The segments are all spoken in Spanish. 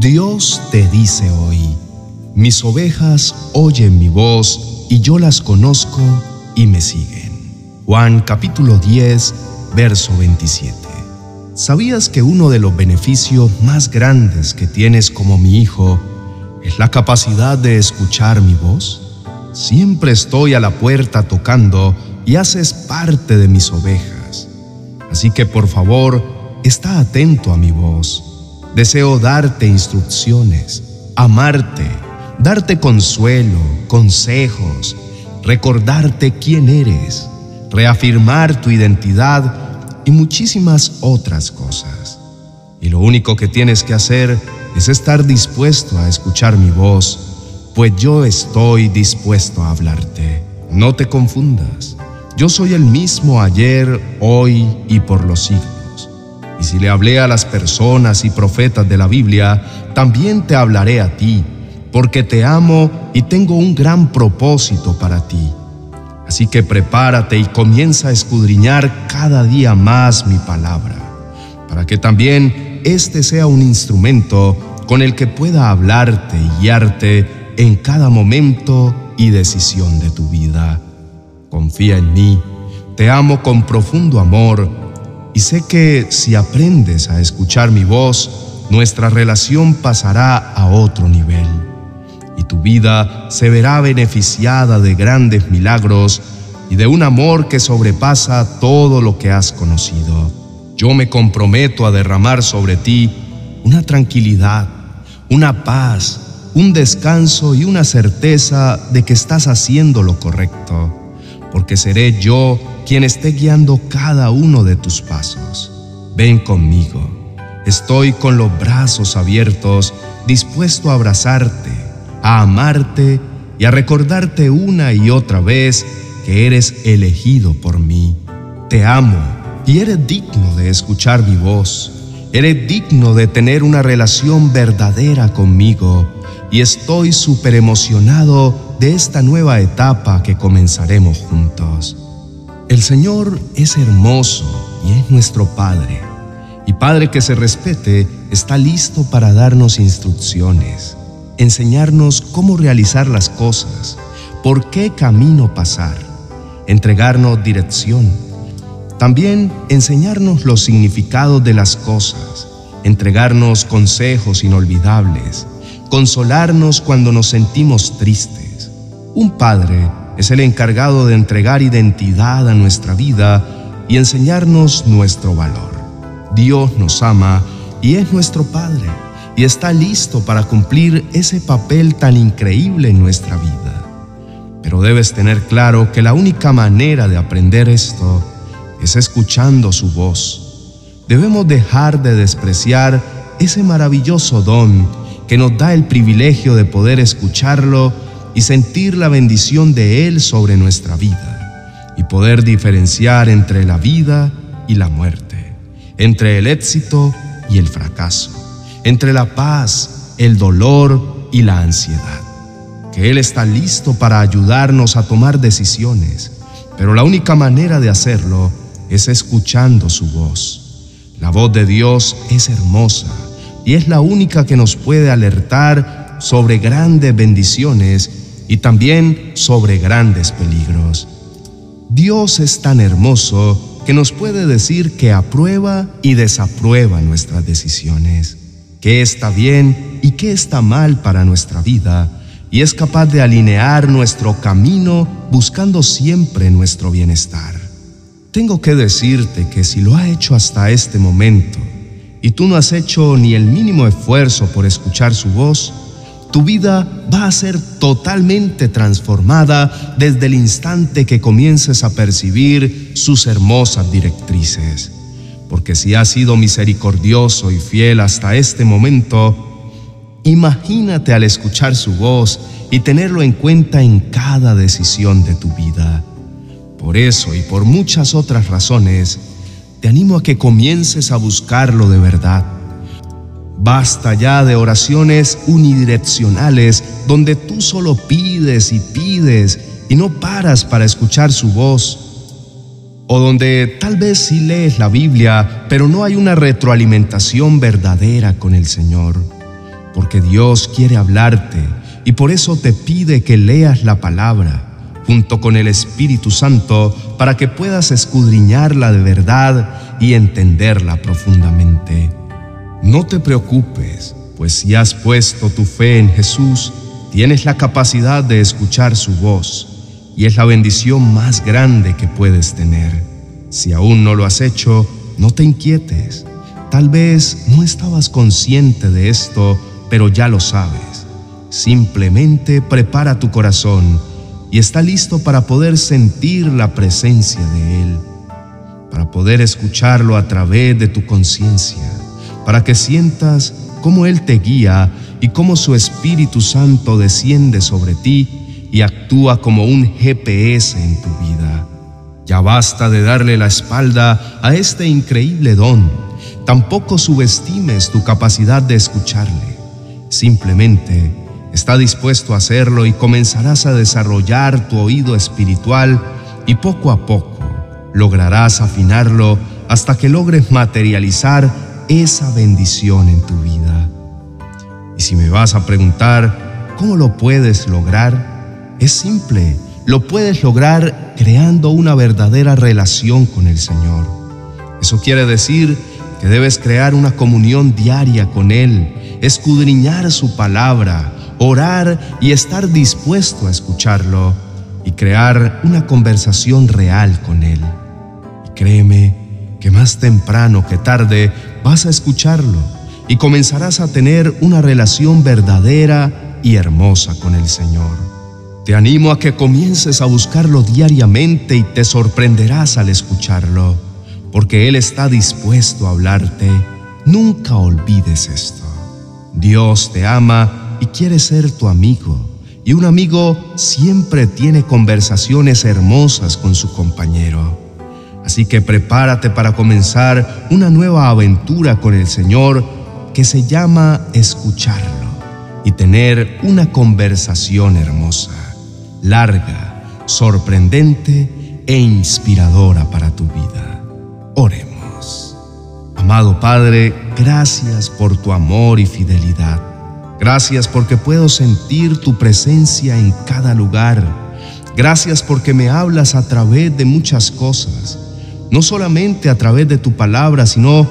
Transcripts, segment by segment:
Dios te dice hoy, mis ovejas oyen mi voz y yo las conozco y me siguen. Juan capítulo 10, verso 27. ¿Sabías que uno de los beneficios más grandes que tienes como mi hijo es la capacidad de escuchar mi voz? Siempre estoy a la puerta tocando y haces parte de mis ovejas. Así que por favor, está atento a mi voz Deseo darte instrucciones, amarte, darte consuelo, consejos, recordarte quién eres, reafirmar tu identidad y muchísimas otras cosas. Y lo único que tienes que hacer es estar dispuesto a escuchar mi voz, pues yo estoy dispuesto a hablarte. No te confundas. Yo soy el mismo ayer, hoy y por los siglos. Y si le hablé a las personas y profetas de la Biblia, también te hablaré a ti, porque te amo y tengo un gran propósito para ti. Así que prepárate y comienza a escudriñar cada día más mi palabra, para que también este sea un instrumento con el que pueda hablarte y guiarte en cada momento y decisión de tu vida. Confía en mí, te amo con profundo amor sé que si aprendes a escuchar mi voz, nuestra relación pasará a otro nivel y tu vida se verá beneficiada de grandes milagros y de un amor que sobrepasa todo lo que has conocido. Yo me comprometo a derramar sobre ti una tranquilidad, una paz, un descanso y una certeza de que estás haciendo lo correcto, porque seré yo quien esté guiando cada uno de tus pasos. Ven conmigo. Estoy con los brazos abiertos, dispuesto a abrazarte, a amarte y a recordarte una y otra vez que eres elegido por mí. Te amo y eres digno de escuchar mi voz. Eres digno de tener una relación verdadera conmigo y estoy súper emocionado de esta nueva etapa que comenzaremos juntos. El Señor es hermoso y es nuestro Padre. Y Padre que se respete está listo para darnos instrucciones, enseñarnos cómo realizar las cosas, por qué camino pasar, entregarnos dirección. También enseñarnos los significados de las cosas, entregarnos consejos inolvidables, consolarnos cuando nos sentimos tristes. Un Padre es el encargado de entregar identidad a nuestra vida y enseñarnos nuestro valor. Dios nos ama y es nuestro Padre y está listo para cumplir ese papel tan increíble en nuestra vida. Pero debes tener claro que la única manera de aprender esto es escuchando su voz. Debemos dejar de despreciar ese maravilloso don que nos da el privilegio de poder escucharlo y sentir la bendición de Él sobre nuestra vida y poder diferenciar entre la vida y la muerte, entre el éxito y el fracaso, entre la paz, el dolor y la ansiedad. Que Él está listo para ayudarnos a tomar decisiones, pero la única manera de hacerlo es escuchando su voz. La voz de Dios es hermosa y es la única que nos puede alertar sobre grandes bendiciones y también sobre grandes peligros. Dios es tan hermoso que nos puede decir que aprueba y desaprueba nuestras decisiones, qué está bien y qué está mal para nuestra vida, y es capaz de alinear nuestro camino buscando siempre nuestro bienestar. Tengo que decirte que si lo ha hecho hasta este momento y tú no has hecho ni el mínimo esfuerzo por escuchar su voz, tu vida va a ser totalmente transformada desde el instante que comiences a percibir sus hermosas directrices. Porque si has sido misericordioso y fiel hasta este momento, imagínate al escuchar su voz y tenerlo en cuenta en cada decisión de tu vida. Por eso y por muchas otras razones, te animo a que comiences a buscarlo de verdad Basta ya de oraciones unidireccionales donde tú solo pides y pides y no paras para escuchar su voz. O donde tal vez sí lees la Biblia, pero no hay una retroalimentación verdadera con el Señor. porque Dios quiere hablarte y por eso te pide que leas la palabra junto con el Espíritu Santo para que puedas escudriñarla de verdad y entenderla profundamente. No te preocupes, pues si has puesto tu fe en Jesús, tienes la capacidad de escuchar su voz y es la bendición más grande que puedes tener. Si aún no lo has hecho, no te inquietes. Tal vez no estabas consciente de esto, pero ya lo sabes. Simplemente prepara tu corazón y está listo para poder sentir la presencia de Él, para poder escucharlo a través de tu conciencia, para que sientas cómo Él te guía y cómo su Espíritu Santo desciende sobre ti y actúa como un GPS en tu vida. Ya basta de darle la espalda a este increíble don. Tampoco subestimes tu capacidad de escucharle. Simplemente está dispuesto a hacerlo y comenzarás a desarrollar tu oído espiritual y poco a poco lograrás afinarlo hasta que logres materializar esa bendición en tu vida. Y si me vas a preguntar, ¿cómo lo puedes lograr? Es simple, lo puedes lograr creando una verdadera relación con el Señor. Eso quiere decir que debes crear una comunión diaria con Él, escudriñar su palabra, orar y estar dispuesto a escucharlo y crear una conversación real con Él. Y créeme que más temprano que tarde vas a escucharlo y comenzarás a tener una relación verdadera y hermosa con el Señor. Te animo a que comiences a buscarlo diariamente y te sorprenderás al escucharlo, porque Él está dispuesto a hablarte. Nunca olvides esto. Dios te ama y quiere ser tu amigo. Y un amigo siempre tiene conversaciones hermosas con su compañero. Así que prepárate para comenzar una nueva aventura con el Señor que se llama escucharlo y tener una conversación hermosa, larga, sorprendente e inspiradora para tu vida. Oremos. Amado Padre, gracias por tu amor y fidelidad. Gracias porque puedo sentir tu presencia en cada lugar. Gracias porque me hablas a través de muchas cosas, no solamente a través de tu palabra, sino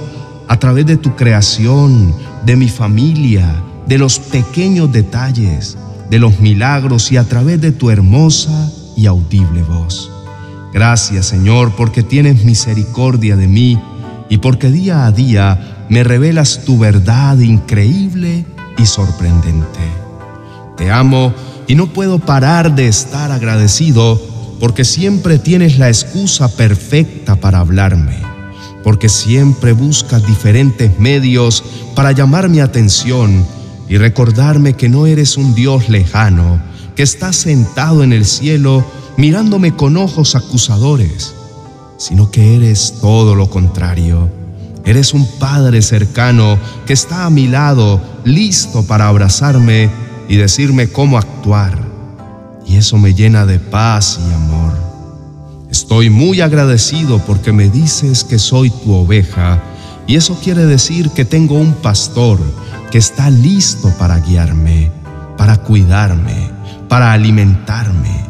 a través de tu creación, de mi familia, de los pequeños detalles, de los milagros y a través de tu hermosa y audible voz. Gracias Señor porque tienes misericordia de mí y porque día a día me revelas tu verdad increíble y sorprendente. Te amo y no puedo parar de estar agradecido porque siempre tienes la excusa perfecta para hablarme, porque siempre buscas diferentes medios para llamar mi atención y recordarme que no eres un Dios lejano, que estás sentado en el cielo mirándome con ojos acusadores, sino que eres todo lo contrario. Eres un Padre cercano que está a mi lado, listo para abrazarme y decirme cómo actuar. Y eso me llena de paz y amor. Estoy muy agradecido porque me dices que soy tu oveja y eso quiere decir que tengo un pastor que está listo para guiarme, para cuidarme, para alimentarme.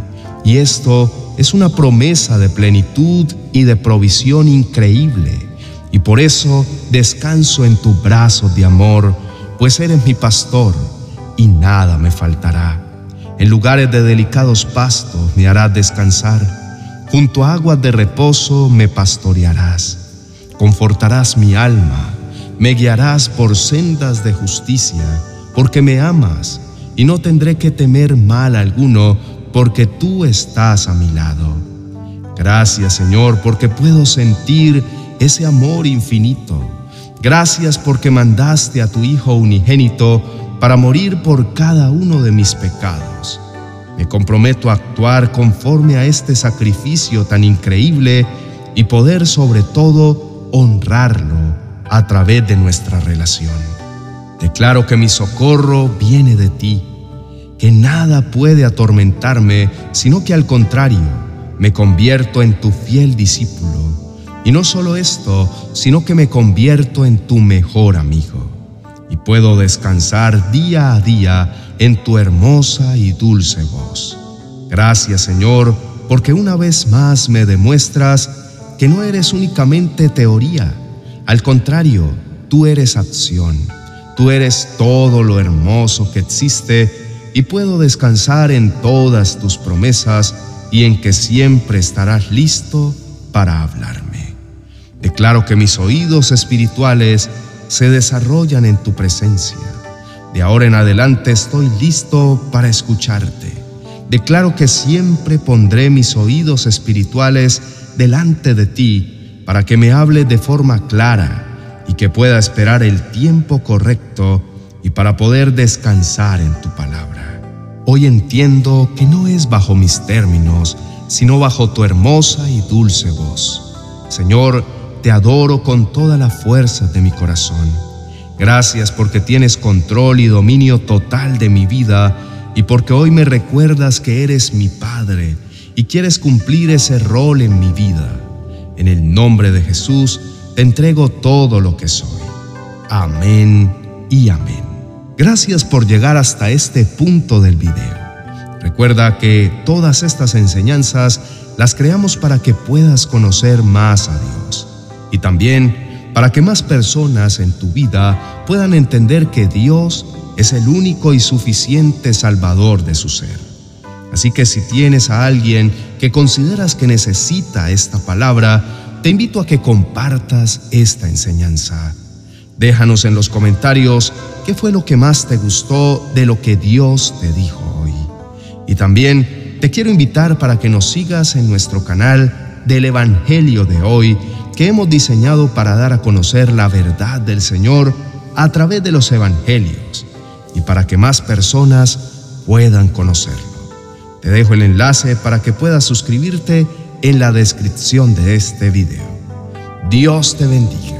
Y esto es una promesa de plenitud y de provisión increíble. Y por eso descanso en tu brazo de amor, pues eres mi pastor y nada me faltará. En lugares de delicados pastos me harás descansar, junto a aguas de reposo me pastorearás, confortarás mi alma me guiarás por sendas de justicia, porque me amas, y no tendré que temer mal alguno, porque tú estás a mi lado. Gracias Señor, porque puedo sentir ese amor infinito. Gracias porque mandaste a tu Hijo unigénito para morir por cada uno de mis pecados. Me comprometo a actuar conforme a este sacrificio tan increíble y poder sobre todo honrarlo a través de nuestra relación. Declaro que mi socorro viene de ti, que nada puede atormentarme, sino que al contrario, me convierto en tu fiel discípulo. Y no solo esto, sino que me convierto en tu mejor amigo. Y puedo descansar día a día en tu hermosa y dulce voz. Gracias Señor, porque una vez más me demuestras que no eres únicamente teoría, al contrario, tú eres acción, tú eres todo lo hermoso que existe y puedo descansar en todas tus promesas y en que siempre estarás listo para hablarme. Declaro que mis oídos espirituales se desarrollan en tu presencia. De ahora en adelante estoy listo para escucharte. Declaro que siempre pondré mis oídos espirituales delante de ti para que me hable de forma clara y que pueda esperar el tiempo correcto y para poder descansar en tu palabra. Hoy entiendo que no es bajo mis términos, sino bajo tu hermosa y dulce voz. Señor, te adoro con toda la fuerza de mi corazón. Gracias porque tienes control y dominio total de mi vida y porque hoy me recuerdas que eres mi Padre y quieres cumplir ese rol en mi vida. En el nombre de Jesús te entrego todo lo que soy. Amén y amén. Gracias por llegar hasta este punto del video. Recuerda que todas estas enseñanzas las creamos para que puedas conocer más a Dios y también para que más personas en tu vida puedan entender que Dios es el único y suficiente Salvador de su ser. Así que si tienes a alguien que consideras que necesita esta palabra, te invito a que compartas esta enseñanza. Déjanos en los comentarios qué fue lo que más te gustó de lo que Dios te dijo hoy. Y también te quiero invitar para que nos sigas en nuestro canal del Evangelio de hoy que hemos diseñado para dar a conocer la verdad del Señor a través de los Evangelios y para que más personas puedan conocerlo. Te dejo el enlace para que puedas suscribirte en la descripción de este video. Dios te bendiga.